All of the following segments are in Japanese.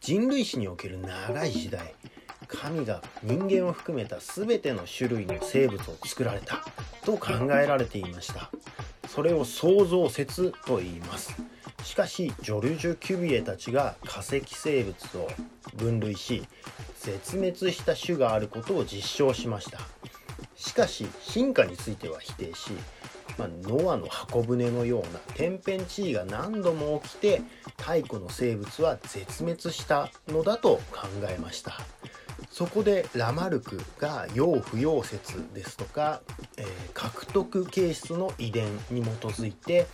人類史における長い時代神が人間を含めた全ての種類の生物を作られたと考えられていました。それを創造説と言います。しかしジョルジュ・キュビエたちが化石生物を分類し絶滅した種があることを実証しました。しかし進化については否定しまあ、ノアの箱舟のような天変地異が何度も起きて太古の生物は絶滅したのだと考えました。そこでラマルクが陽不陽説ですとか、えー、獲得形質の遺伝に基づいて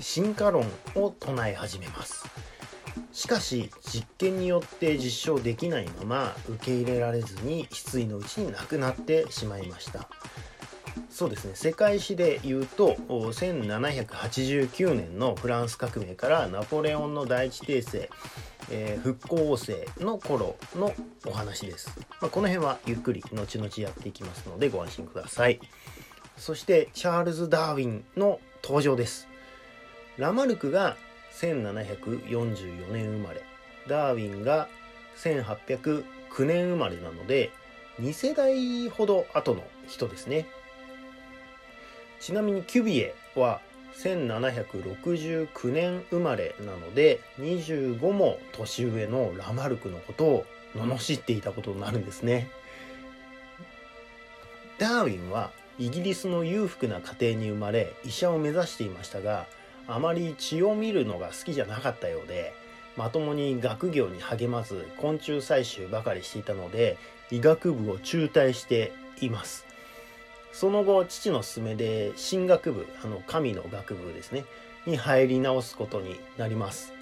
進化論を唱え始めます。しかし実験によって実証できないまま受け入れられずに失意のうちに亡くなってしまいました。そうですね。世界史で言うと1789年のフランス革命からナポレオンの第一帝政、えー、復興王政の頃のお話です、まあ、この辺はゆっくり後々やっていきますのでご安心ください。そしてチャールズ・ダーウィンの登場です。ラマルクが1744年生まれダーウィンが1809年生まれなので2世代ほど後の人ですね。ちなみにキュビエは1769年生まれなので25も年上のラマルクのことを罵っていたことになるんですね。ダーウィンはイギリスの裕福な家庭に生まれ医者を目指していましたがあまり血を見るのが好きじゃなかったようでまともに学業に励まず昆虫採集ばかりしていたので医学部を中退しています。その後父の勧めで進学部あの神の学部ですねに入り直すことになります、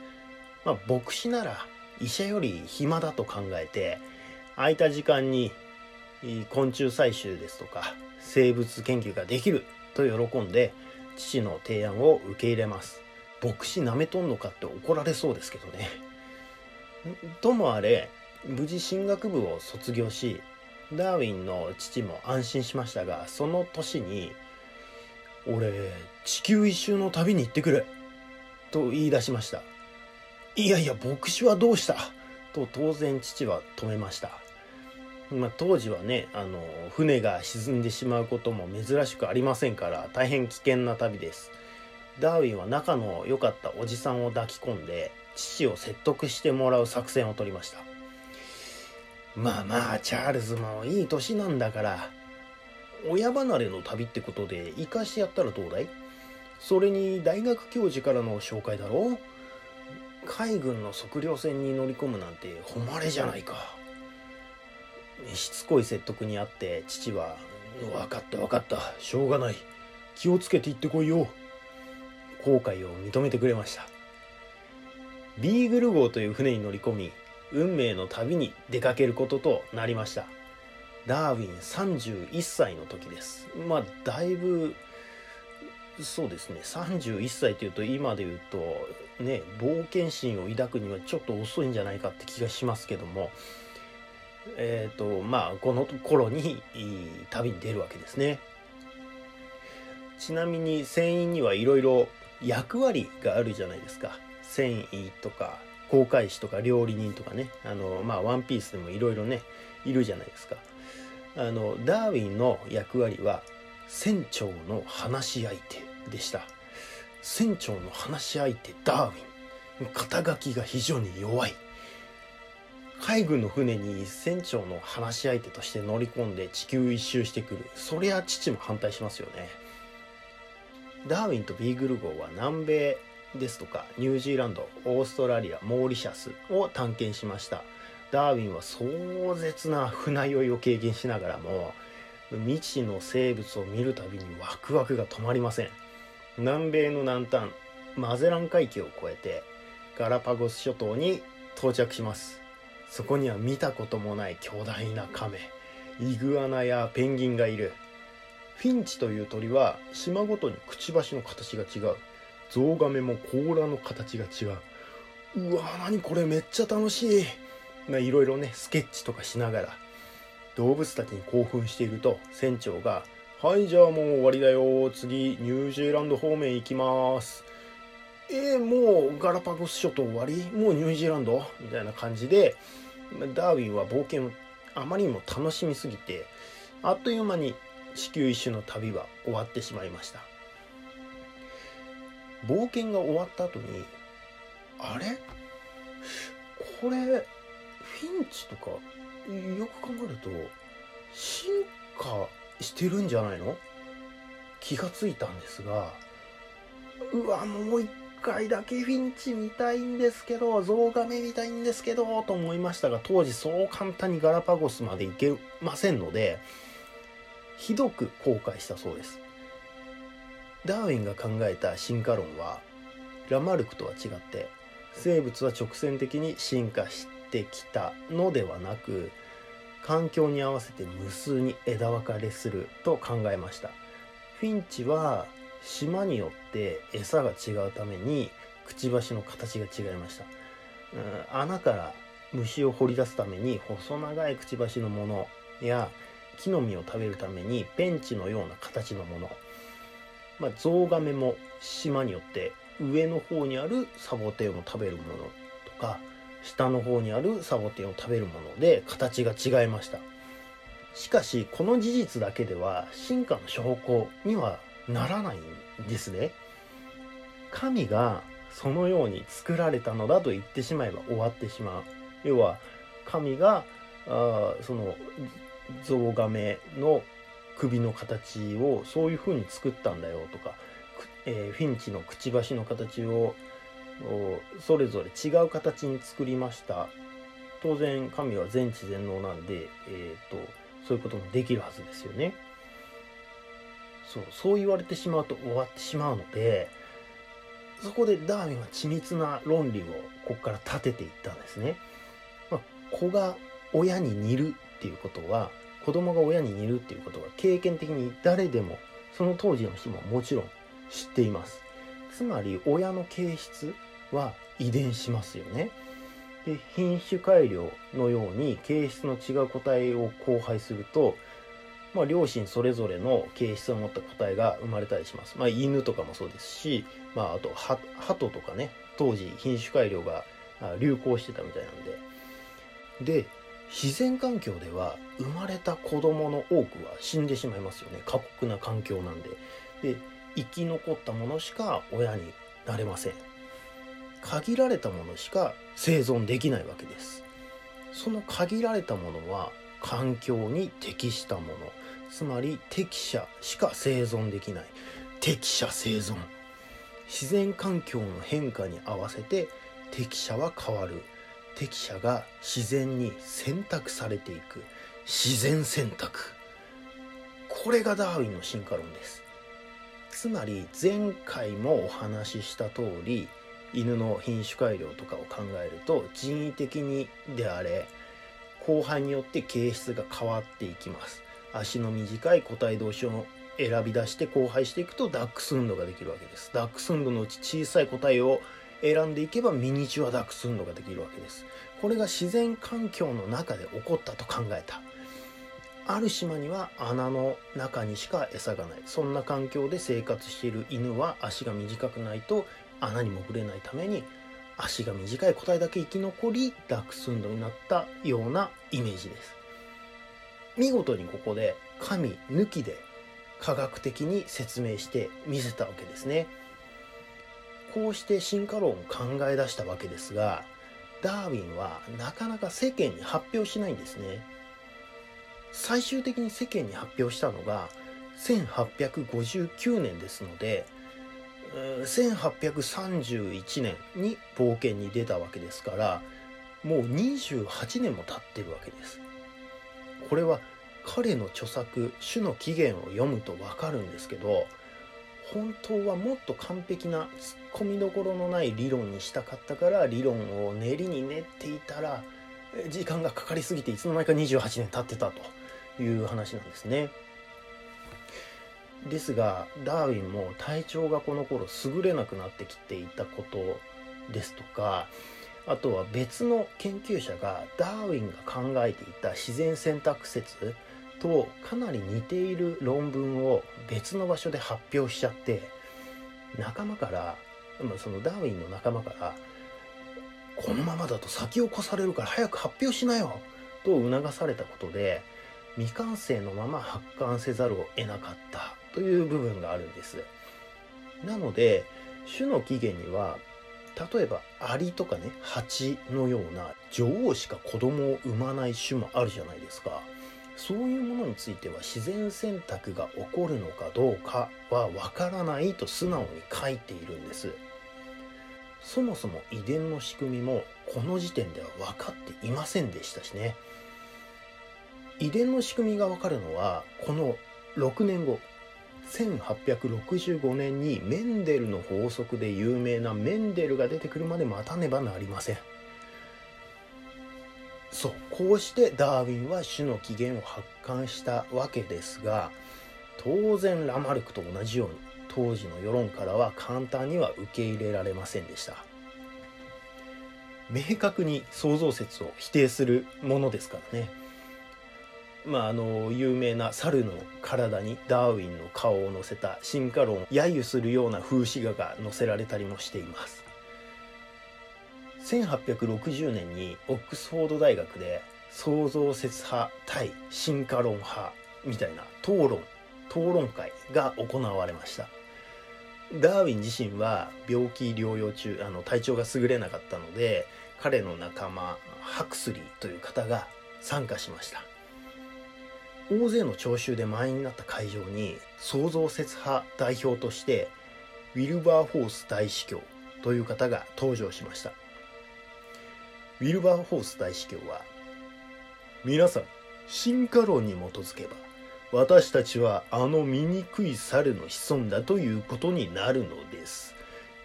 まあ、牧師なら医者より暇だと考えて空いた時間に昆虫採集ですとか生物研究ができると喜んで父の提案を受け入れます。牧師なめとんのかって怒られそうですけどね。ともあれ無事進学部を卒業しダーウィンの父も安心しましたがその年に「俺地球一周の旅に行ってくれ」と言い出しました「いやいや牧師はどうした?」と当然父は止めました。まあ、当時はねあの船が沈んでしまうことも珍しくありませんから大変危険な旅です。ダーウィンは仲の良かったおじさんを抱き込んで父を説得してもらう作戦を取りました。まあまあチャールズもいい年なんだから親離れの旅ってことで生かしてやったらどうだい？それに大学教授からの紹介だろ？海軍の測量船に乗り込むなんて誉れじゃないか。しつこい説得にあって父は「分かった分かった。しょうがない。気をつけて行ってこいよ」後悔を認めてくれました。ビーグル号という船に乗り込み運命の旅に出かけることとなりました。ダーウィン31歳の時です。まあだいぶそうですね。31歳というと今で言うとね冒険心を抱くにはちょっと遅いんじゃないかって気がしますけども。えっ、ー、とまあこの頃に旅に出るわけですね。ちなみに船員にはいろいろ役割があるじゃないですか。繊維とか航海士とか料理人とかねあのまあワンピースでもいろいろねいるじゃないですか。あのダーウィンの役割は船長の話し相手でした。船長の話し相手ダーウィン。肩書きが非常に弱い。海軍の船に船長の話し相手として乗り込んで地球一周してくる。そりゃ父も反対しますよね。ダーウィンとビーグル号は南米ですとかニュージーランドオーストラリアモーリシャスを探検しました。ダーウィンは壮絶な船酔いを経験しながらも未知の生物を見るたびにワクワクが止まりません。南米の南端マゼラン海峡を越えてガラパゴス諸島に到着します。そこには見たこともない巨大なカメイグアナやペンギンがいる。フィンチという鳥は島ごとにくちばしの形が違う。ゾウガメも甲羅の形が違う。うわ何これめっちゃ楽しい。いろいろねスケッチとかしながら動物たちに興奮していると船長が「はいじゃあもう終わりだよ。次ニュージーランド方面行きます」えー、もうガラパゴス諸島終わり？もうニュージーランド？みたいな感じでダーウィンは冒険をあまりにも楽しみすぎてあっという間に地球一周の旅は終わってしまいました。冒険が終わった後にあれ？これフィンチとかよく考えると進化してるんじゃないの？気がついたんですがうわもう一回だけフィンチ見たいんですけどゾウガメ見たいんですけどと思いましたが当時そう簡単にガラパゴスまで行けませんのでひどく後悔したそうです。ダーウィンが考えた進化論はラマルクとは違って生物は直線的に進化してきたのではなく環境に合わせて無数に枝分かれすると考えました。フィンチは島によって餌が違うためにくちばしの形が違いました、穴から虫を掘り出すために細長いくちばしのものや木の実を食べるためにペンチのような形のもの、まあ、ゾウガメも島によって上の方にあるサボテンを食べるものとか下の方にあるサボテンを食べるもので形が違いました。しかしこの事実だけでは進化の証拠にはならないんですね。神がそのように作られたのだと言ってしまえば終わってしまう。要は神があそのゾウガメの首の形をそういう風に作ったんだよとか、えー、フィンチのくちばしの形をそれぞれ違う形に作りました。当然神は全知全能なんで、えーと、そういうこともできるはずですよね。そうそう言われてしまうと終わってしまうのでそこでダーウィンは緻密な論理をここから立てていったんですね、まあ、子が親に似るっていうことは子供が親に似るっていうことは経験的に誰でもその当時の人ももちろん知っています。つまり親の形質は遺伝しますよね。で品種改良のように形質の違う個体を交配すると、まあ、両親それぞれの形質を持った個体が生まれたりします、まあ、犬とかもそうですし、まあ、あと鳩とかね。当時品種改良が流行してたみたいなんで。で自然環境では生まれた子供の多くは死んでしまいますよね。過酷な環境なんで。で生き残ったものしか親になれません。限られたものしか生存できないわけです。その限られたものは環境に適したもの。つまり適者しか生存できない。適者生存。自然環境の変化に合わせて適者は変わる。適者が自然に選択されていく。自然選択。これがダーウィンの進化論です。つまり前回もお話しした通り犬の品種改良とかを考えると人為的にであれ後輩によって形質が変わっていきます。足の短い個体同士を選び出して交配していくとダックスフンドができるわけです。ダックスフンドのうち小さい個体を選んでいけばミニチュアダックスフンドができるわけです。これが自然環境の中で起こったと考えた。ある島には穴の中にしか餌がない。そんな環境で生活している犬は足が短くないと穴に潜れないために足が短い個体だけ生き残りダックスフンドになったようなイメージです。見事にここで神抜きで科学的に説明して見せたわけですね。こうして進化論を考え出したわけですがダーウィンはなかなか世間に発表しないんですね。最終的に世間に発表したのが1859年ですので1831年に冒険に出たわけですからもう28年も経ってるわけです。これは彼の著作「種の起源」を読むとわかるんですけど本当はもっと完璧なツッコミどころのない理論にしたかったから理論を練りに練っていたら時間がかかりすぎていつの間にか28年経ってたという話なんですね。ですがダーウィンも体調がこの頃優れなくなってきていたことですとかあとは別の研究者がダーウィンが考えていた自然選択説とかなり似ている論文を別の場所で発表しちゃって仲間からそのダーウィンの仲間から「このままだと先を越されるから早く発表しなよ」と促されたことで未完成のまま発刊せざるを得なかったという部分があるんです。なので種の起源には例えばアリとかね蜂のような女王しか子供を産まない種もあるじゃないですか。そういうものについては自然選択が起こるのかどうかはわからないと素直に書いているんです。そもそも遺伝の仕組みもこの時点では分かっていませんでしたしね。遺伝の仕組みが分かるのはこの6年後1865年にメンデルの法則で有名なメンデルが出てくるまで待たねばなりません。そうこうしてダーウィンは種の起源を発刊したわけですが当然ラマルクと同じように当時の世論からは簡単には受け入れられませんでした。明確に創造説を否定するものですからね。まああの有名な猿の体にダーウィンの顔を乗せた進化論を揶揄するような風刺画が載せられたりもしています。1860年にオックスフォード大学で創造説派対進化論派みたいな討論討論会が行われました。ダーウィン自身は病気療養中あの体調が優れなかったので彼の仲間ハクスリーという方が参加しました。大勢の聴衆で満員になった会場に創造説派代表としてウィルバーフォース大司教という方が登場しました。ウィルバーフォース大司教は、皆さん、進化論に基づけば、私たちはあの醜い猿の子孫だということになるのです。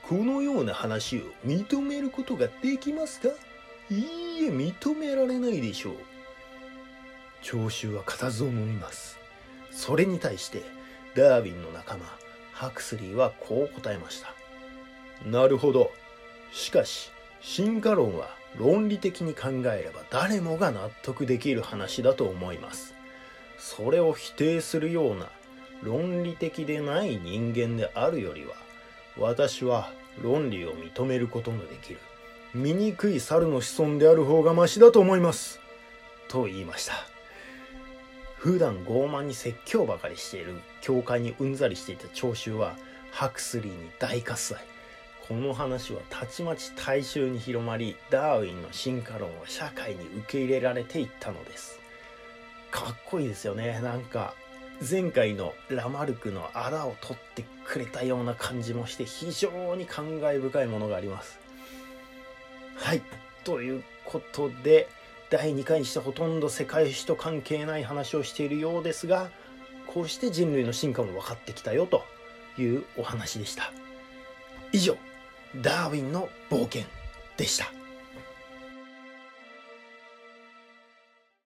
このような話を認めることができますか？いいえ、認められないでしょう。聴衆は固唾を飲みます。それに対して、ダーウィンの仲間、ハクスリーはこう答えました。なるほど。しかし、進化論は論理的に考えれば誰もが納得できる話だと思います。それを否定するような論理的でない人間であるよりは、私は論理を認めることのできる醜い猿の子孫である方がましだと思います。と言いました。普段傲慢に説教ばかりしている教会にうんざりしていた聴衆はハクスリーに大喝采。この話はたちまち大衆に広まりダーウィンの進化論は社会に受け入れられていったのです。かっこいいですよね。なんか前回のラマルクのあらを取ってくれたような感じもして非常に感慨深いものがあります。はい。ということで第2回にしてほとんど世界史と関係ない話をしているようですがこうして人類の進化も分かってきたよというお話でした。以上。ダーウィンの冒険でした。